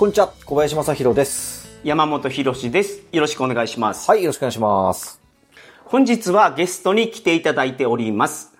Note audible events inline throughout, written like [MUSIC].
こんにちは、小林正宏です。山本博史です。よろしくお願いします。はい、よろしくお願いします。本日はゲストに来ていただいております。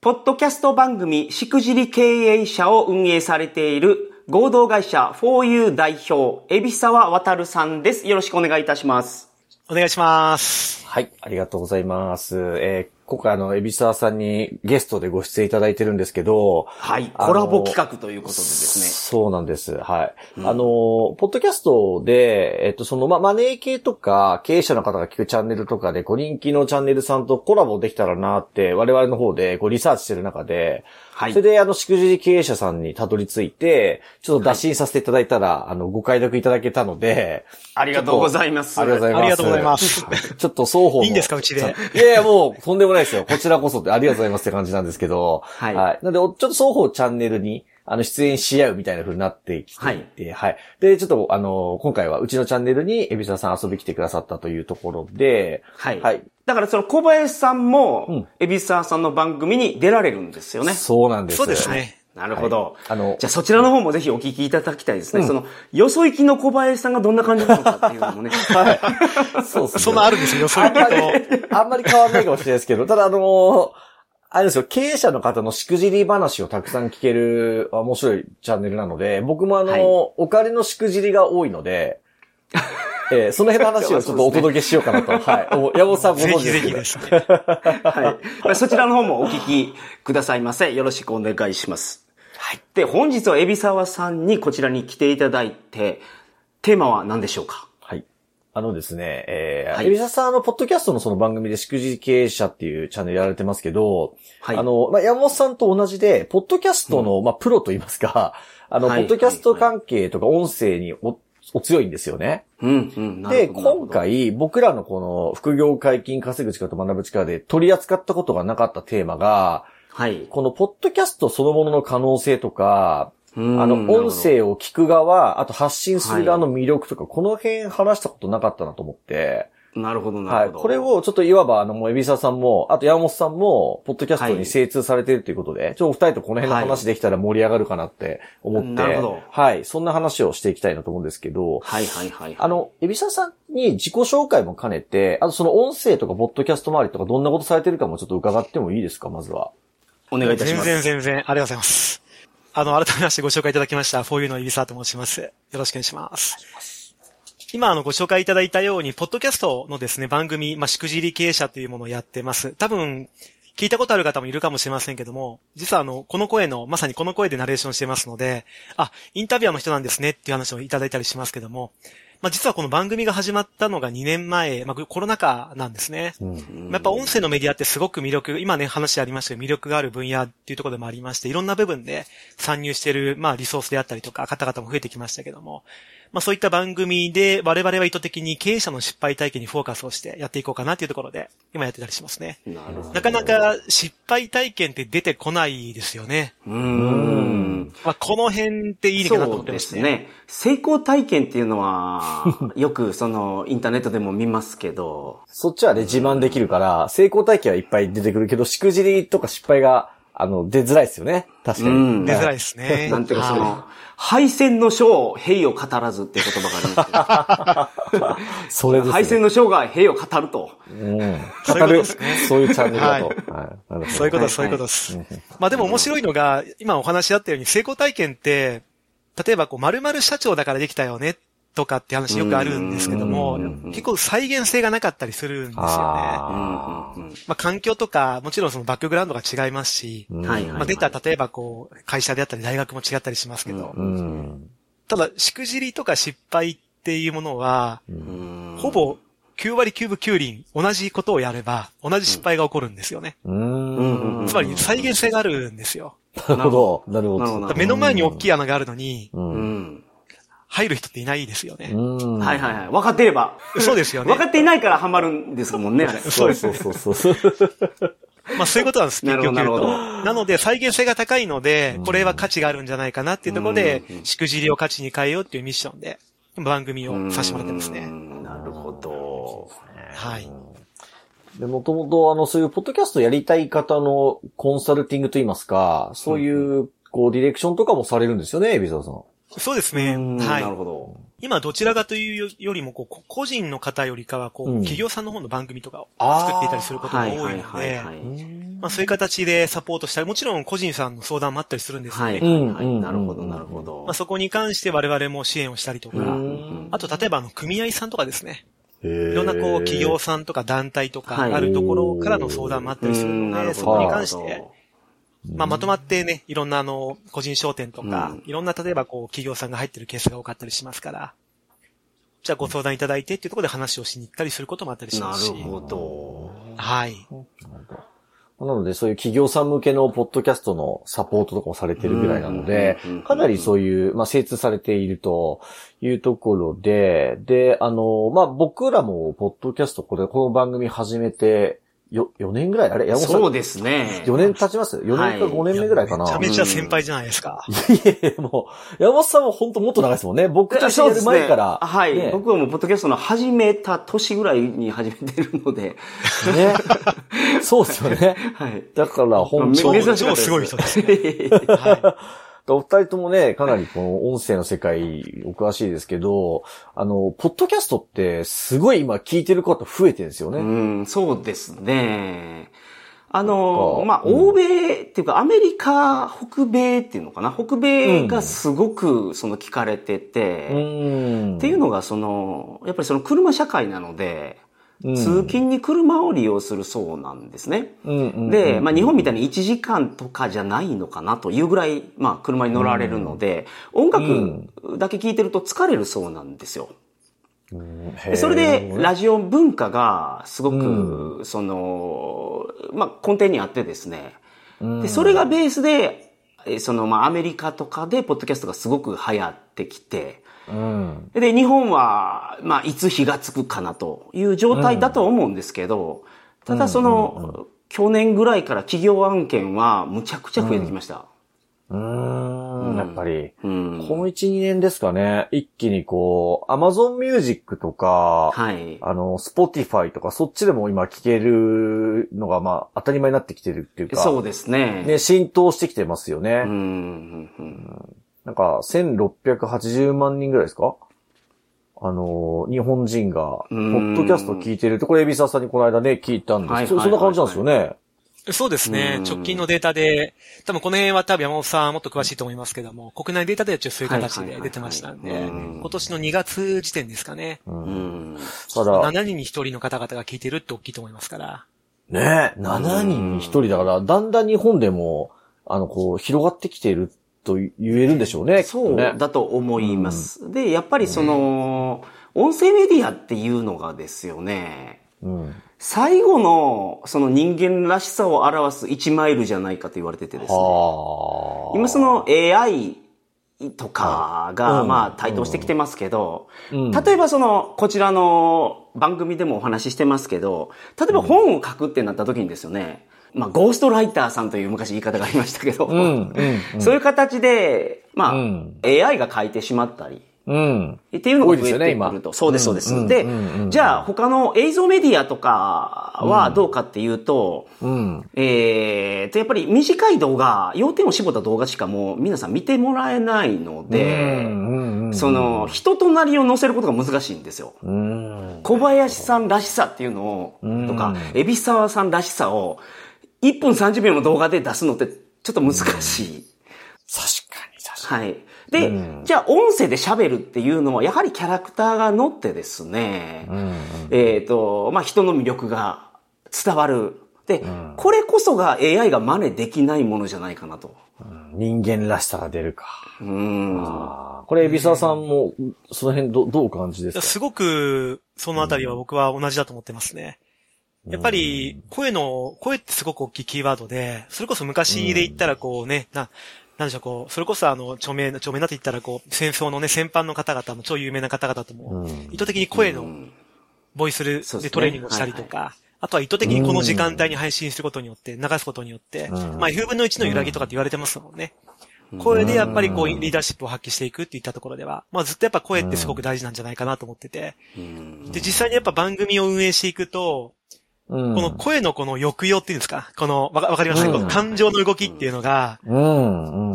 ポッドキャスト番組、しくじり経営者を運営されている合同会社 4U 代表、海老沢渡さんです。よろしくお願いいたします。お願いします。はい、ありがとうございます。えー今回あの、エビサーさんにゲストでご出演いただいてるんですけど、はい。コラボ企画ということでですね。そうなんです。はい。あの、ポッドキャストで、えっと、その、ま、マネー系とか、経営者の方が聞くチャンネルとかで、こう、人気のチャンネルさんとコラボできたらなって、我々の方で、こう、リサーチしてる中で、はいそれで、あの、しくじり経営者さんにたどり着いて、ちょっと打診させていただいたら、あの、ご解読いただけたので、ありがとうございます。ありがとうございます。ありがとうございます。ちょっと双方のいいんですかうちでいやいや、もう、とんでもないですよ。こちらこそって、ありがとうございますって感じなんですけど。はいなんで、おちょっと双方チャンネルに、あの、出演し合うみたいな風になってきていて、はい。で、ちょっと、あの、今回はうちのチャンネルに、エビサさん遊び来てくださったというところで、はい。はい。だからその小林さんうんも、海老沢さんの番組に出られるんですよね。そうなんです。そうですね。なるほど。あのじゃあそちらの方もぜひお聞きいただきたいですね。うんその、よそ行きの小林さんがどんな感じなのかっていうのもね。[LAUGHS] [LAUGHS] そうですね。そんなあるんですよ、予想あんまりと。、あんまり変わんないかもしれないですけど、ただあのーあれですよ、経営者の方のしくじり話をたくさん聞ける面白いチャンネルなので、僕もあのーはいお金のしくじりが多いので、[LAUGHS] えーその辺の話をちょっとお届けしようかなと。[LAUGHS] はい。お山本さんごぜひ存知ですけど。ぜひですね。はい。[LAUGHS] まあそちらの方もお聞きくださいませ。よろしくお願いします。はい。で、本日は海老沢さんにこちらに来ていただいて、テーマは何でしょうか？はい。あのですね、えー、はいエビサさん、あの、ポッドキャストのその番組でしくじり経営者っていうチャンネルやられてますけど、はいあの、まあ、山本さんと同じで、ポッドキャストの、まあ、プロと言いますか、あの、はいポッドキャスト関係とか音声にお、お強いんですよね。うん、うん。なで、今、回、僕らのこの、副業解禁稼ぐ力と学ぶ力で取り扱ったことがなかったテーマが、はい。このポッドキャストそのものの可能性とか、うんあの、音声を聞く側、あと発信する側の魅力とか、この辺話したことなかったなと思って、なるほど、なはい。るほど。これをちょっといわば、あの、もう、エビサさんも、あと山本さんも、ポッドキャストはいに精通されているということで、ちょっとお二人とこの辺の話できたら盛り上がるかなって思って、なるほどはい。そんな話をしていきたいなと思うんですけど、はい、はい、はい。あの、エビサさんに自己紹介も兼ねて、あとその音声とか、ポッドキャスト周りとか、どんなことされてるかもちょっと伺ってもいいですか、まずは。お願いいたし全ます。然全然、ありがとうございます。あの、改めましてご紹介いただきました、フォーユーのイビサーと申します。よろしくお願いします。今、あの、ご紹介いただいたように、ポッドキャストのですね、番組、まあ、しくじり経営者というものをやってます。多分、聞いたことある方もいるかもしれませんけども、実はあの、この声の、まさにこの声でナレーションしてますので、あ、インタビュアーの人なんですねっていう話をいただいたりしますけども、まあ、実はこの番組が始まったのが2年前、まあ、コロナ禍なんですね。うん。やっぱ音声のメディアってすごく魅力、今ね話ありましたけど魅力がある分野っていうところでもありまして、いろんな部分で参入している、まあリソースであったりとか方々も増えてきましたけども、まあそういった番組で我々は意図的に経営者の失敗体験にフォーカスをしてやっていこうかなっていうところで今やってたりしますね。なるほど。なかなか失敗体験って出てこないですよね。うーん。まあこの辺っていいかなと思そうでってますね。すね。成功体験っていうのは、[LAUGHS] よくその、インターネットでも見ますけど、そっちはね、自慢できるから、成功体験はいっぱい出てくるけど、しくじりとか失敗が、あの、出づらいですよね。確かに。うん出づらいですね。[LAUGHS] なんていうかそはの、敗戦の章、兵を語らずっていう言葉がありますそれですね。けど、敗戦の章が兵を語ると。うん。そういう語ことる、ですねそういうチャンネルだと。はいはい。なるほどそういうことです、そういうことです。まあでも面白いのが、今お話しあったように成功体験って、例えばこう、〇〇社長だからできたよね、とかって話よくあるんですけどもうん、結構再現性がなかったりするんですよね。まあ環境とか、もちろんそのバックグラウンドが違いますし、まあデータ例えばこう、会社であったり大学も違ったりしますけど、うん。ただ、しくじりとか失敗っていうものは、うんほぼ9割9分9厘同じことをやれば、同じ失敗が起こるんですよね。つまり再現性があるんですよ。なるほど。なるほど。目の前に大きい穴があるのに。入る人っていないですよね。うん。はいはいはい。分かってれば。そうですよね分。かっていないからハマるんですもんね、あれ。そうそうそうそうそう。[LAUGHS] まあそういうことなんです、結局言うと。なので再現性が高いので、これは価値があるんじゃないかなっていうところでしくじりを価値に変えようっていうミッションで、番組をさせてもらってますうね。んなるほど。はい。で、もともと、あの、そういうポッドキャストやりたい方のコンサルティングといいますか、そういう、こう、ディレクションとかもされるんですよね、海老沢さん。そうですね。うんは。ないるほど。今どちらかというよりも、こう、こ個人の方よりかは、こう、うん企業さんの方の番組とかを作っていたりすることがはいはい多いのではいは、い。まあそういう形でサポートしたり、もちろん個人さんの相談もあったりするんですよね。はいはいはい。うんなるほどなるほどまあ。そこに関して我々も支援をしたりとか、うんあと例えばあの、組合さんとかですね。いいろんなこう、企業さんとか団体とかはいあるところからの相談もあったりするうんので、そこに関して、まあまとまってね、いろんなあの、個人商店とかうん、いろんな例えばこう、企業さんが入ってるケースが多かったりしますから、じゃあご相談いただいてっていうところで話をしに行ったりすることもあったりしなますし。るほど。はい。なので、そういう企業さん向けのポッドキャストのサポートとかもされてるぐらいなのでかなりそういう、まあ、精通されているというところで、で、あの、まあ、僕らも、ポッドキャスト、これ、この番組始めて、よ、4年ぐらい？あれ山本さんそうですね。4年経ちます ?4 年か5年目ぐらいかな？めちゃめちゃ先輩じゃないですか。いえいえ、もう、山本さんは本当もっと長いですもんね。僕と一緒にやる前から。はい、ね僕はもう、ポッドキャストの始めた年ぐらいに始めてるので、ね。そうですよね。[LAUGHS] はい。だから、本め当に。珍す超すごい人ですね。[LAUGHS] はお二人ともね、かなりこの音声の世界お詳しいですけど、あの、ポッドキャストってすごい今聞いてる方増えてるんですよね。うん、そうですね。あの、かまあ、うん欧米っていうか、アメリカ、北米っていうのかな？北米がすごく、その、聞かれてて、うん。っていうのが、その、やっぱりその車社会なので、うん通勤に車を利用するそうなんですね。で、まあ日本みたいに1時間とかじゃないのかなというぐらい、まあ車に乗られるので、音楽だけ聴いてると疲れるそうなんですよ。でそれで、ラジオ文化がすごく、その、まあ根底にあってですね。で、それがベースで、えその、まあアメリカとかで、ポッドキャストがすごく流行ってきて、うん。で、日本は、まあ、いつ火がつくかなという状態だと思うんですけど、ただその、去年ぐらいから企業案件はむちゃくちゃ増えてきました。うーん。やっぱり、うん。この1、2年ですかね、一気にこう、Amazon Music とか、はい。あの、Spotify とか、そっちでも今聞けるのが、まあ、当たり前になってきてるっていうか、そうですね。ね、浸透してきてますよね。うんうんうん。なんか、1680万人ぐらいですか？あのー、日本人が、ポうんッドキャスト聞いてるって、これ、エビサさんにこの間ね、聞いたんですはいそそんな感じなんですよね。い。そうですねう。ん直近のデータで、多分この辺は多分山本さんもっと詳しいと思いますけども、国内データではちょっとそういう形で出てましたんで、はいはいはいはい今年の2月時点ですかね。うん。ただ、7人に1人の方々が聞いてるって大きいと思いますから。ね、7人に1人だから、だんだん日本でも、あの、こう、広がってきていると言えるんでしょうね。そう。だと思います。で、やっぱりその、音声メディアっていうのがですよね、うん。最後のその人間らしさを表す1マイルじゃないかと言われててですね。はあ。今その AI とかが、うんまあ台頭してきてますけど、うん例えばその、こちらの番組でもお話ししてますけど、例えば本を書くってなった時にですよね、まあゴーストライターさんという昔言い方がありましたけど、うん、うん、うん。[LAUGHS] そういう形で、まあ、うん AI が書いてしまったり、うん。っていうのが増えてくると。そうです、そうです。うんでうんじゃあ他の映像メディアとかはどうかっていうと、うん。えーと、やっぱり短い動画、要点を絞った動画しかもう皆さん見てもらえないので、その、人となりを載せることが難しいんですよ。うん。小林さんらしさっていうのを、うんとか、海老沢さんらしさを、1分30秒の動画で出すのってちょっと難しい。確かに、確かはい。で、うんじゃあ音声で喋るっていうのは、やはりキャラクターが乗ってですね、に。うん。えっ、と、まあ、人の魅力が伝わる。で、これこそが AI が真似できないものじゃないかなと。人間らしさが出るか。うん。これ、エビサさんも、その辺ど、どうお感じですか？すごく、そのあたりは僕は同じだと思ってますね。やっぱり、声の、声ってすごく大きいキーワードで、それこそ昔で言ったらこうね、な、なんでしょう、こう、それこそあの、著名な、著名なって言ったらこう、戦争のね、戦犯の方々も超有名な方々とも、意図的に声の、ボイスルでトレーニングをしたりとか、あとは意図的にこの時間帯に配信することによって、流すことによって、まあ、F 分の1の揺らぎとかって言われてますもんね。声でやっぱりこう、リーダーシップを発揮していくっていったところでは、まあずっとやっぱ声ってすごく大事なんじゃないかなと思ってて。で、実際にやっぱ番組を運営していくと、この声のこの抑揚っていうんですか？この、わかりますか、この感情の動きっていうのが、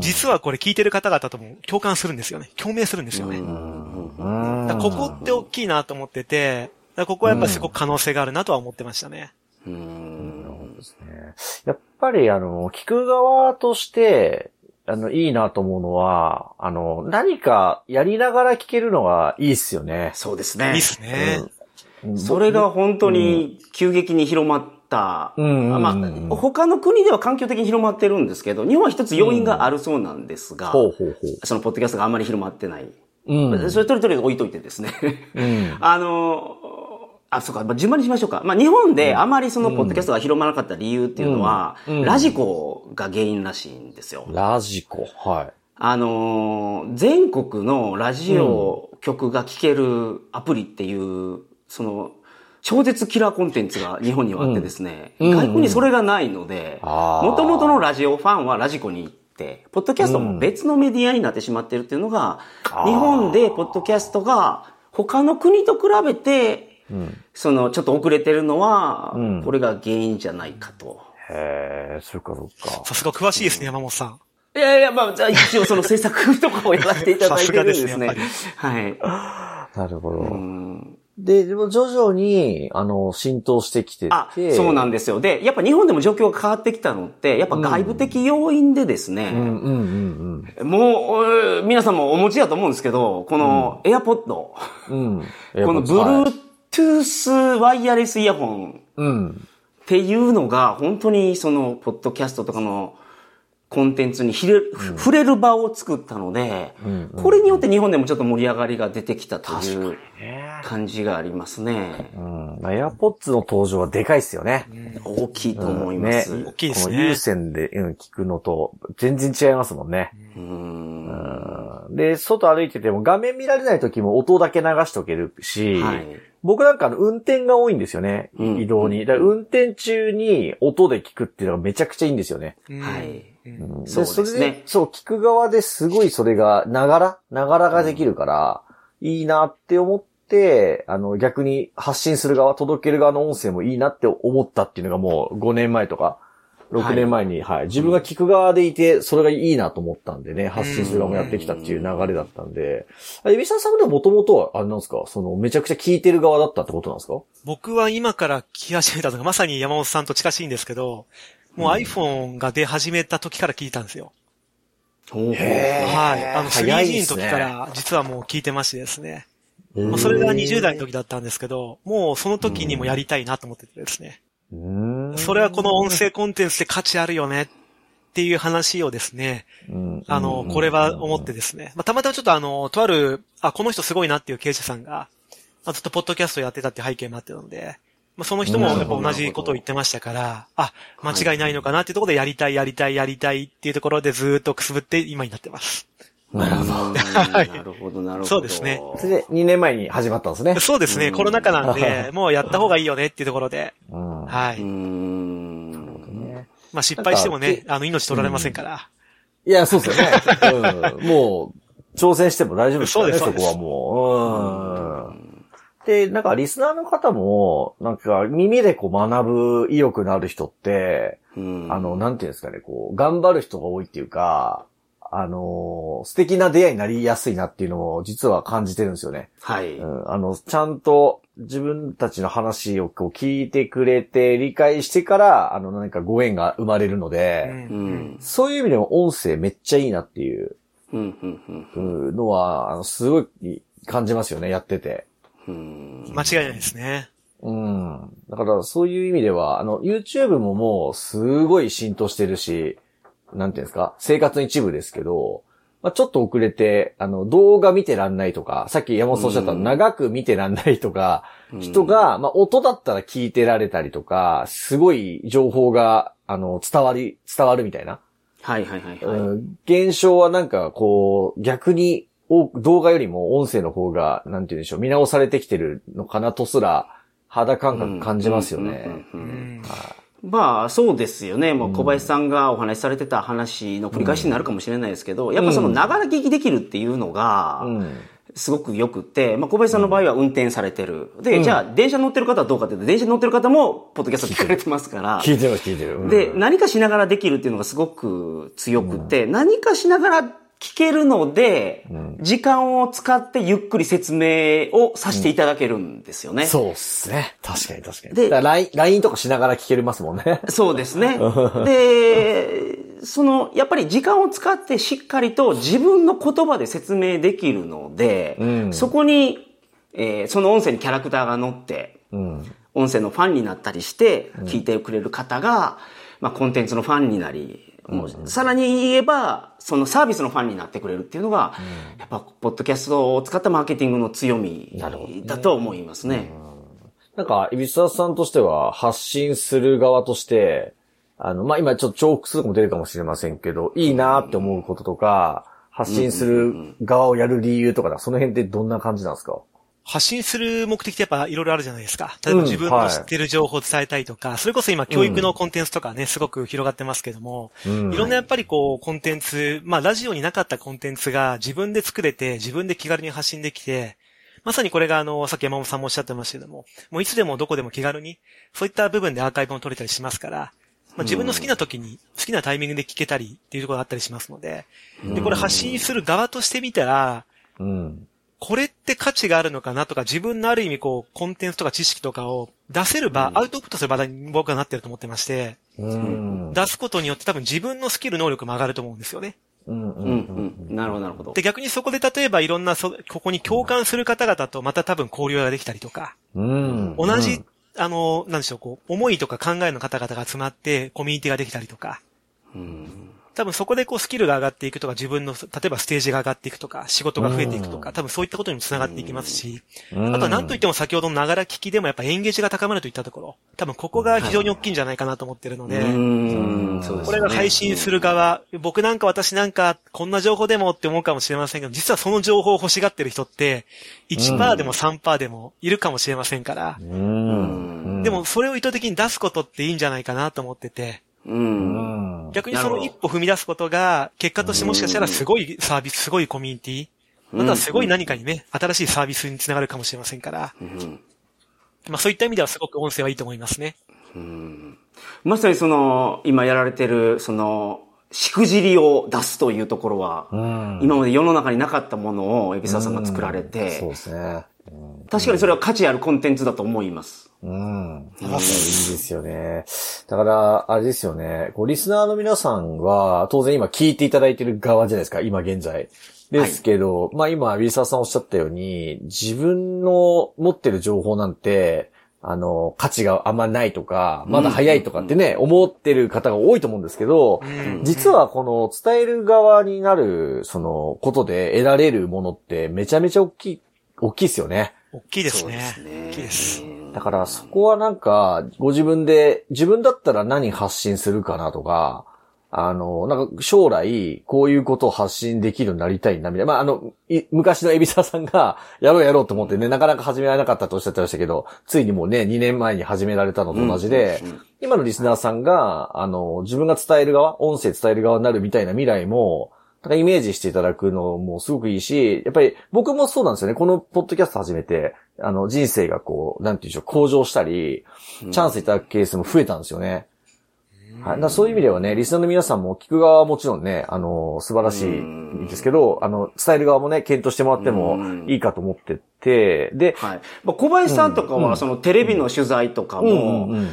実はこれ聞いてる方々とも [LAUGHS] 共感するんですよね。共鳴するんですよね。ここって大きいなと思ってて、ここはやっぱすごく可能性があるなとは思ってましたね。うん。なるほどですね。やっぱりあの、聞く側として、あの、いいなと思うのは、あの、何かやりながら聞けるのがいいっすよね。そうですね。いいっすね。うん、それが本当に急激に広まった。うん、まあ、他の国では環境的に広まってるんですけど、日本は一つ要因があるそうなんですが、うん、そのポッドキャストがあんまり広まってない。うん、それとりとり置いといてですね。うん、[LAUGHS] あの、あ、そうか、まあ、順番にしましょうか。まあ、日本であまりその、ポッドキャストが広まらなかった理由っていうのは、ラジコが原因らしいんですよ。ラジコはい。あのー、全国のラジオ局が聴けるアプリっていう、その、超絶キラーコンテンツが日本にはあってですね、うん、外国にそれがないので、もともとのラジオファンはラジコに行って、ポッドキャストも別のメディアになってしまってるっていうのが、日本でポッドキャストが他の国と比べてその、ちょっと遅れてるのは、これが原因じゃないかと。へえ、そうかそうか。さすが詳しいですね、山本さん。いやいや、まあ、じゃあ一応その制作とかをやらせていただいてるんですね。すはい。なるほど。で、でも徐々に、あの、浸透してきてて。あ、そうなんですよ。で、やっぱ日本でも状況が変わってきたのって、やっぱ外部的要因でですね、もう、皆さんもお持ちだと思うんですけど、この AirPod、うん、[LAUGHS] この Bluetooth ワイヤレスイヤホン、うん、っていうのが、本当にその、ポッドキャストとかの、コンテンツに触れ,、触れる場を作ったので、これによって日本でもちょっと盛り上がりが出てきたという感じがありますね。うん。エアポッツの登場はでかいっすよね。大きいと思います。大きいですね。この有線で、うん、聞くのと全然違いますもんね。うんで、外歩いてても画面見られない時も音だけ流しとけるし、はい、僕なんかの運転が多いんですよね。移動に。だ運転中に音で聞くっていうのがめちゃくちゃいいんですよね。はい。うん、そうですね。そう、聞く側ですごいそれが、ながら、ながらができるから、うん、いいなって思って、あの、逆に発信する側、届ける側の音声もいいなって思ったっていうのがもう5年前とか、6年前に、はい、はい。自分が聞く側でいて、それがいいなと思ったんでね、発信する側もやってきたっていう流れだったんで、エビサさんではもともとは、あれなんですか？その、めちゃくちゃ聞いてる側だったってことなんですか？僕は今から聞き始めたのが、まさに山本さんと近しいんですけど、もう iPhone が出始めた時から聞いたんですよ。へはい。あの、3G の時から実はもう聞いてましてですね。まあ、それが20代の時だったんですけど、もうその時にもやりたいなと思っててですね。それはこの音声コンテンツで価値あるよねっていう話をですね、あの、これは思ってですね、まあ、たまたまちょっとあの、とある、あ、この人すごいなっていう経営者さんが、まあ、ずっとポッドキャストやってたって背景もあってたので、まあ、その人もやっぱ同じことを言ってましたから、あ、間違いないのかなっていうところでやりたい、やりたい、やりたいっていうところでずっとくすぶって今になってます。なるほど。[LAUGHS] なるほど、なるほど。そうですね。それで2年前に始まったんですね。そうですね。コロナ禍なんで、[LAUGHS] もうやった方がいいよねっていうところで。はい。まあ失敗してもね、あの、命取られませんから。いや、そうですよね。もう、挑戦しても大丈夫ですからね、そこはもう。で、なんかリスナーの方も、なんか耳でこう学ぶ意欲のある人って、あの、なんていうんですかね、こう、頑張る人が多いっていうか、あのー、素敵な出会いになりやすいなっていうのを実は感じてるんですよね。はい。うん、あの、ちゃんと自分たちの話をこう聞いてくれて理解してから、あの、何かご縁が生まれるので、うん、そういう意味でも音声めっちゃいいなっていうのは、あの、すごい感じますよね、やってて。うん、間違いないですね。うん。だからそういう意味では、あの、YouTube ももうすごい浸透してるし、なんていうんですか、生活の一部ですけど、まあ、ちょっと遅れて、あの、動画見てらんないとか、さっき山本さんおっしゃった、長く見てらんないとか、人が、まあ、音だったら聞いてられたりとか、すごい情報が、あの、伝わり、伝わるみたいな。はいはいはいはい。うん現象はなんかこう、逆に動画よりも音声の方が、なんて言うんでしょう、見直されてきてるのかなとすら、肌感覚感じますよね。まあ、そうですよね。もう小林さんがお話しされてた話の繰り返しになるかもしれないですけど、やっぱその、ながら聞きできるっていうのが、うん。すごく良くって、まあ、小林さんの場合は運転されてる。で、じゃあ、電車乗ってる方はどうかっていうと、電車乗ってる方も、ポッドキャスト聞かれてますから。聞いてます、聞いてる。うんで、何かしながらできるっていうのがすごく強くて、何かしながら聞けるので、時間を使ってゆっくり説明をさせていただけるんですよね。そうっすね。確かに確かに。でで、LINE、とかしながら聞けますもんね。そうですね。[LAUGHS] で、その、やっぱり時間を使ってしっかりと自分の言葉で説明できるので、うんそこに、えーその音声にキャラクターが乗って、うん。音声のファンになったりして、聞いてくれる方が、まあ、コンテンツのファンになり、もうさらに言えば、そのサービスのファンになってくれるっていうのが、やっぱ、ポッドキャストを使ったマーケティングの強みだと思いますね。なんか、ibiza 沢さんとしては、発信する側として、あの、まあ、今ちょっと重複数も出るかもしれませんけど、いいなって思うこととか、発信する側をやる理由とか、その辺ってどんな感じなんですか？発信する目的ってやっぱいろいろあるじゃないですか。例えばうん自分の知ってる情報を伝えたいとか、それこそ今教育のコンテンツとかね、すごく広がってますけども、うんいろんなやっぱりこうコンテンツ、まあラジオになかったコンテンツが自分で作れて、自分で気軽に発信できて、まさにこれがあの、さっき山本さんもおっしゃってましたけども、もういつでもどこでも気軽に、そういった部分でアーカイブも取れたりしますから、まあ、自分の好きな時に、好きなタイミングで聞けたりっていうところがあったりしますので、で、これ発信する側としてみたら、うん。これって価値があるのかなとか、自分のある意味こう、コンテンツとか知識とかを出せる場、アウトプットする場に僕はなってると思ってまして、うん。出すことによって多分自分のスキル能力も上がると思うんですよね。うん。う。うんん、うん。なるほど、なるほど。で、逆にそこで例えばいろんなそ、ここに共感する方々とまた多分交流ができたりとか、うん。同じ、あの、なんでしょう、こう、思いとか考えの方々が集まってコミュニティができたりとか、うん多分そこでこうスキルが上がっていくとか、自分の、例えばステージが上がっていくとか、仕事が増えていくとか、多分そういったことにも繋がっていきますし、うん。あとは何といっても先ほどのながら聞きでもやっぱエンゲージが高まるといったところ、多分ここが非常に大きいんじゃないかなと思ってるので。これが配信する側、僕なんか私なんかこんな情報でもって思うかもしれませんけど、実はその情報を欲しがってる人って、1%でも3%でもいるかもしれませんから、うん。でもそれを意図的に出すことっていいんじゃないかなと思ってて、うん。うん。逆にその一歩踏み出すことが、結果としてもしかしたらすごいサービス、すごいコミュニティ、またはすごい何かにね、新しいサービスにつながるかもしれませんから、うんまあそういった意味ではすごく音声はいいと思いますね。まさにその、今やられてる、その、しくじりを出すというところは、うん。今まで世の中になかったものを、海老沢さんが作られそうてで、すね。確かにそれは価値あるコンテンツだと思います。うん。いいですよね。だから、あれですよね。こう、リスナーの皆さんは、当然今聞いていただいてる側じゃないですか、今現在。ですけど、まあ今、ウィルサーさんおっしゃったように、自分の持ってる情報なんて、あの、価値があんまないとか、まだ早いとかってね、思ってる方が多いと思うんですけど、実はこの伝える側になる、その、ことで得られるものってめちゃめちゃ大きい、大きいですよね。大きいですね。そうですね大きいです。だからそこはなんか、ご自分で、自分だったら何発信するかなとか、あの、なんか将来、こういうことを発信できるようになりたいな、みたいな。まあ、あの、い昔のエビサさんが、[LAUGHS] やろうやろうと思ってね、なかなか始められなかったとおっしゃってましたけど、ついにもうね、2年前に始められたのと同じで、今のリスナーさんが、あの、自分が伝える側、音声伝える側になるみたいな未来も、なんかイメージしていただくのもすごくいいし、やっぱり僕もそうなんですよね。このポッドキャスト始めて、あの、人生がこう、なんていうんでしょう、向上したり、チャンスいただくケースも増えたんですよね。はい。だそういう意味ではね、リスナーの皆さんも聞く側はもちろんね、あの、素晴らしいですけど、あの、伝える側もね、検討してもらってもいいかと思ってて、で、はい。まあ、小林さんとかは、そのテレビの取材とかも、うんうん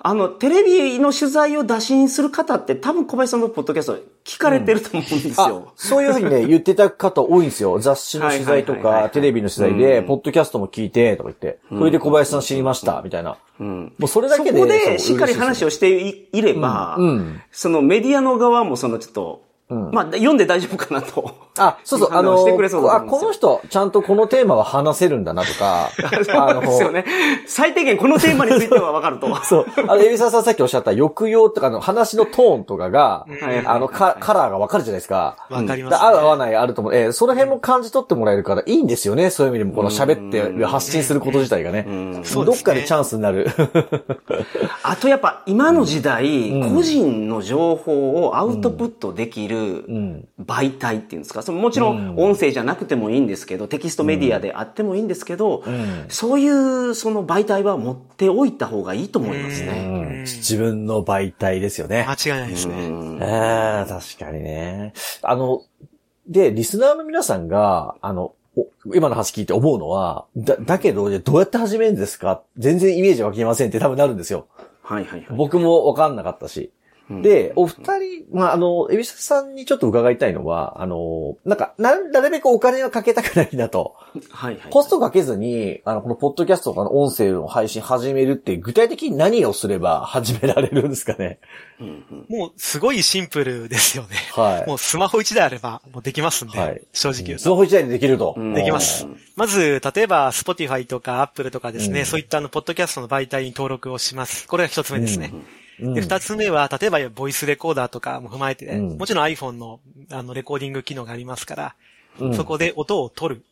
あの、テレビの取材を打診する方って多分小林さんのポッドキャスト聞かれてると思うんですあよ。、そういうふうにね、言ってた方多いんですよ。雑誌の取材とか、テレビの取材で、ポッドキャストも聞いて、とか言って、それで小林さん知りました、みたいな。うんもうそれだけで。そこでしっかり話ををしていいれば、うんうんそのメディアの側もそのちょっと、うんまあ、読んで大丈夫かなと。あ、そうそう、[LAUGHS] あの、してくれそうあ、この人、ちゃんとこのテーマは話せるんだなとか、あ [LAUGHS] そうですよね。最低限このテーマについては分かると。[LAUGHS] そう。あの、エビサさんさっきおっしゃった抑揚とかの話のトーンとかが、はいあの、カカラーがわかるじゃないですか。わかります、だ合う合わないあると思う。えーその辺も感じ取ってもらえるからいいんですよね。そういう意味でも、この喋ってる、発信すること自体がね。そうですねどっかでチャンスになる。あとやっぱ今の時代、うん個人の情報をアウトプットできるん媒体っていうんですか、そのもちろうんん音声じゃなくてもいいんですけど、テキストメディアであってもいいんですけど、んそういうその媒体は持っておいた方がいいと思いますうね。ん自分の媒体ですよね。間違いないですね。うんああ、確かにね。あの、で、リスナーの皆さんが、あの、お今の話聞いて思うのは、だ、だけど、どうやって始めるんですか？全然イメージ湧きませんって多分なるんですよ。はいはいはい。僕もわかんなかったし。で、お二人、まあ、あの、エビシャさんにちょっと伺いたいのは、あの、なんか、な、なるべくお金はかけたくないなと。はいはい。コストかけずに、あの、このポッドキャストとかの音声の配信始めるって、具体的に何をすれば [LAUGHS] 始められるんですかね。もうすごいシンプルですよね。はいもうスマホ1台あればもうできますんで、はい正直言うと。スマホ一台でできると。うんできます。まず、例えば、Spotify とか Apple とかですね、うんそういったあの、ポッドキャストの媒体に登録をします。これが一つ目ですね。うんで、二つ目は、例えば、ボイスレコーダーとかも踏まえて、うん。もちろん iPhone の、あの、レコーディング機能がありますから、うん。そこで音を取る。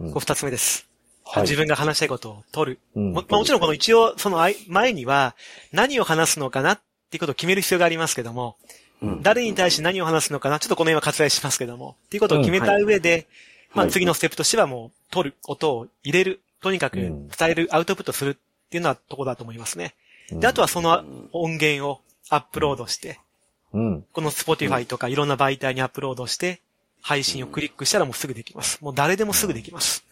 うん。これ二つ目です。はい。自分が話したいことを取る。うん。もまあもちろんこの一応、その前には、何を話すのかなっていうことを決める必要がありますけども、うん。誰に対して何を話すのかなちょっとこの辺は割愛しますけども、っていうことを決めた上で、まあはい。次のステップとしてはもう、取る、音を入れる、とにかくうん。伝える、アウトプットするっていうのはとこだと思いますね。で、あとはその音源をアップロードして、うん。この Spotify とかいろんな媒体にアップロードして、配信をクリックしたらもうすぐできます。もう誰でもすぐできます。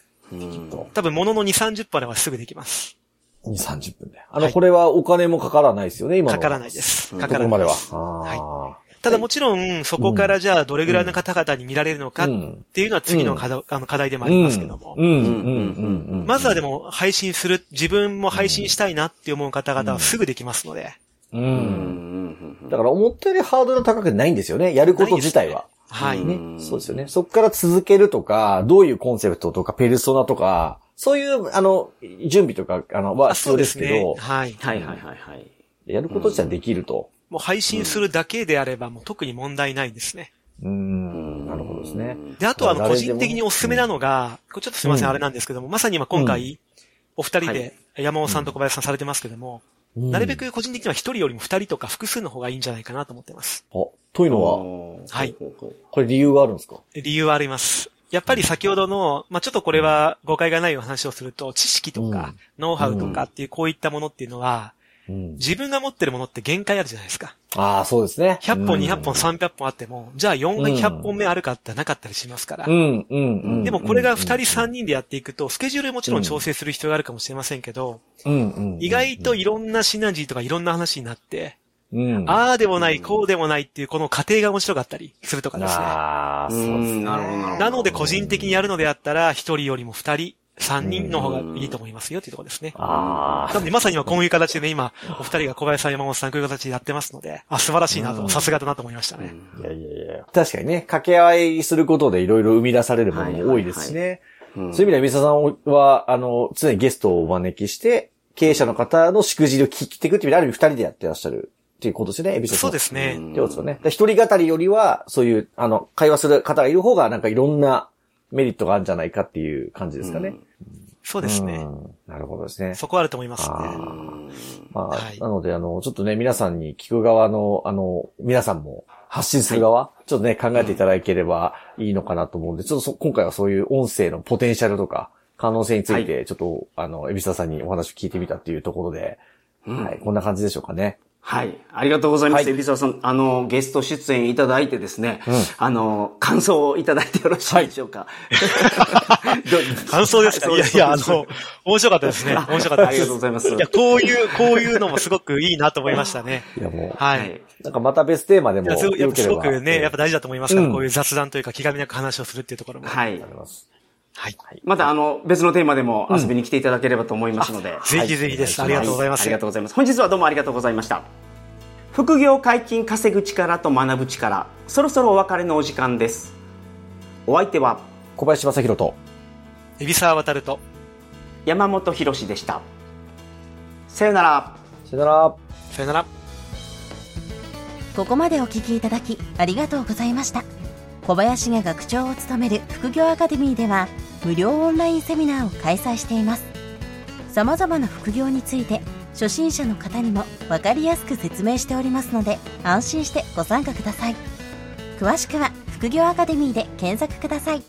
多分、ものの2、30分あればすぐできます。2、30分で。あの、はいこれはお金もかからないですよね、今の。かからないです。かところまでからないでは。す。あただもちろん、そこからじゃあどれぐらいの方々に見られるのかっうんていうのは次の課題あの課題でもあ。ありますけどもう。ん、うん、うん、うんうん。まずはでも配信する、自分も配信したいなって思う方々はすぐできますので。う。うんんだから思ったよりハードル高くないんですよね。やること自体は。はい。ね。そうですよね。そこから続けるとか、どういうコンセプトとか、ペルソナとか、そういう、あの、準備とか、あの、はあ必要ですけど、はい。はいはいはいはい。やること自体できると。もう配信するだけであればもう特に問題ないんですね。うーん、なるほどですね。で、あとは個人的におすすめなのが、これちょっとすいません、うんあれなんですけども、まさに今今回、お二人はで山本さんと小林さんされてますけども、うん。なるべく個人的には一人よりも二人とか複数の方がいいんじゃないかなと思ってます。あ、というのは、はい。これ理由があるんですか？理由はあります。やっぱり先ほどの、まあ、ちょっとこれは誤解がないような話をすると、知識とか、ノウハウとかっていうこういったものっていうのは、うん。自分が持ってるものって限界あるじゃないですか。ああ、そうですね。100本、うん200本、300本あっても、じゃあ400本目あるかってなかったりしますからう。ん、うん、うん。でもこれが2人3人でやっていくと、スケジュールもちろん調整する必要があるかもしれませんけど、うん、うん。意外といろんなシナジーとかいろんな話になって、うん。ああでもない、こうでもないっていうこの過程が面白かったりするとかですね。ああ、そうですね。なるほどなるほど。なので個人的にやるのであったら、1人よりも2人、3人の方がいいと思いますよっていうところですね。あなのでまさに今こういう形でね、今、お二人が小林さん、山本さん、こういう形でやってますので、あ、素晴らしいなと、さすがだなと思いましたね。あ。いやいやいや。確かにね、掛け合いすることでいろいろ生み出されるものも多いですしね。そういう意味では、ミサさんは、あの、常にゲストをお招きして、経営者の方のしくじりを聞いていくっていう意味で、ある意味二人でやってらっしゃるっていうことですよね、エビシャさん。そうですね。ってことですよね。で一人語りよりは、そういう、あの、会話する方がいる方が、なんかいろんなメリットがあるんじゃないかっていう感じですかね。そうですね。うんなるほどですね。そこはあると思いますあね。ーまあ、はいなので、あの、ちょっとね、皆さんに聞く側の、あの、皆さんも発信する側、ちょっとね、考えていただければいいのかなと思うんで、ちょっとそ今回はそういう音声のポテンシャルとか、可能性について、ちょっと、あの、エビサさんにお話を聞いてみたっていうところで、はい、こんな感じでしょうかね。はい。ありがとうございます。はい海老沢さん、あの、ゲスト出演いただいてですね、あの、感想をいただいてよろしいでしょうか？[LAUGHS] どう感想ですか？いやいや、あの、面白かったですね。面白かったです。ありがとうございますいや、こういう、こういうのもすごくいいなと思いましたね。いや、もう、ははいい。なんかまた別テーマでもいやすごやっぱすよければ。ごくね、やっぱ大事だと思いますから、うんこういう雑談というか気がみなく話をするっていうところも。はいあり。ます。はい。また、あの、別のテーマでも遊びに来ていただければと思いますので。ぜひぜひです。ありがとうございます。ありがとうございます。本日はどうもありがとうございました。副業解禁稼ぐ力と学ぶ力、そろそろお別れのお時間です。お相手は小林正宏と、海老沢渡ると、山本博史でした。さよなら。さよなら。さよなら。ここまでお聞きいただきありがとうございました小林が学長を務める副業アカデミーでは無料オンラインセミナーを開催しています。様々な副業について初心者の方にも分かりやすく説明しておりますので安心してご参加ください。詳しくは副業アカデミーで検索ください。